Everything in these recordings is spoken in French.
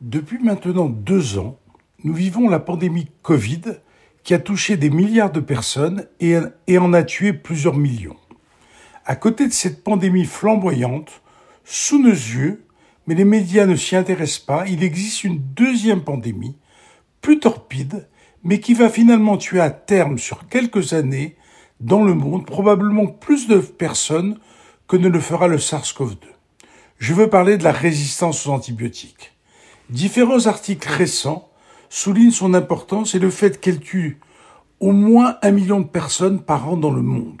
Depuis maintenant deux ans, nous vivons la pandémie Covid qui a touché des milliards de personnes et, en a tué plusieurs millions. À côté de cette pandémie flamboyante, sous nos yeux, mais les médias ne s'y intéressent pas, il existe une deuxième pandémie, plus torpide, mais qui va finalement tuer à terme sur quelques années dans le monde probablement plus de personnes que ne le fera le SARS-CoV-2. Je veux parler de la résistance aux antibiotiques. Différents articles récents soulignent son importance et le fait qu'elle tue au moins un million de personnes par an dans le monde.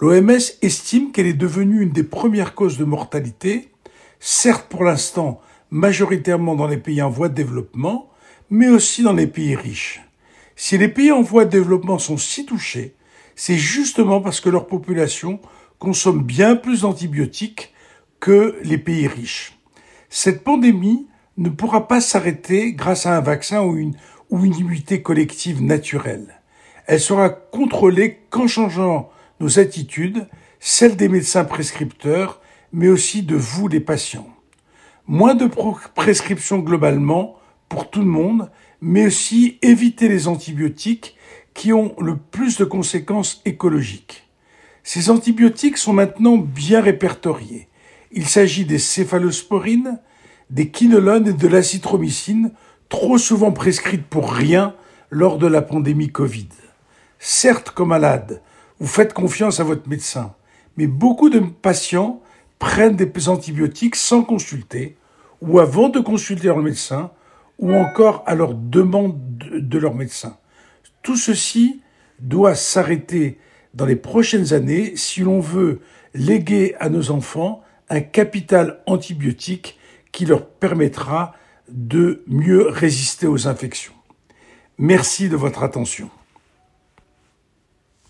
L'OMS estime qu'elle est devenue une des premières causes de mortalité, certes pour l'instant majoritairement dans les pays en voie de développement, mais aussi dans les pays riches. Si les pays en voie de développement sont si touchés, c'est justement parce que leur population consomme bien plus d'antibiotiques que les pays riches. Cette pandémie ne pourra pas s'arrêter grâce à un vaccin ou une, immunité collective naturelle. Elle sera contrôlée qu'en changeant nos attitudes, celles des médecins prescripteurs, mais aussi de vous les patients. Moins de prescriptions globalement pour tout le monde, mais aussi éviter les antibiotiques qui ont le plus de conséquences écologiques. Ces antibiotiques sont maintenant bien répertoriés. Il s'agit des céphalosporines, des quinolones et de l'azithromycine, trop souvent prescrites pour rien lors de la pandémie Covid. Certes, comme malade, vous faites confiance à votre médecin, mais beaucoup de patients prennent des antibiotiques sans consulter, ou avant de consulter leur médecin, ou encore à leur demande de leur médecin. Tout ceci doit s'arrêter dans les prochaines années si l'on veut léguer à nos enfants un capital antibiotique qui leur permettra de mieux résister aux infections. Merci de votre attention.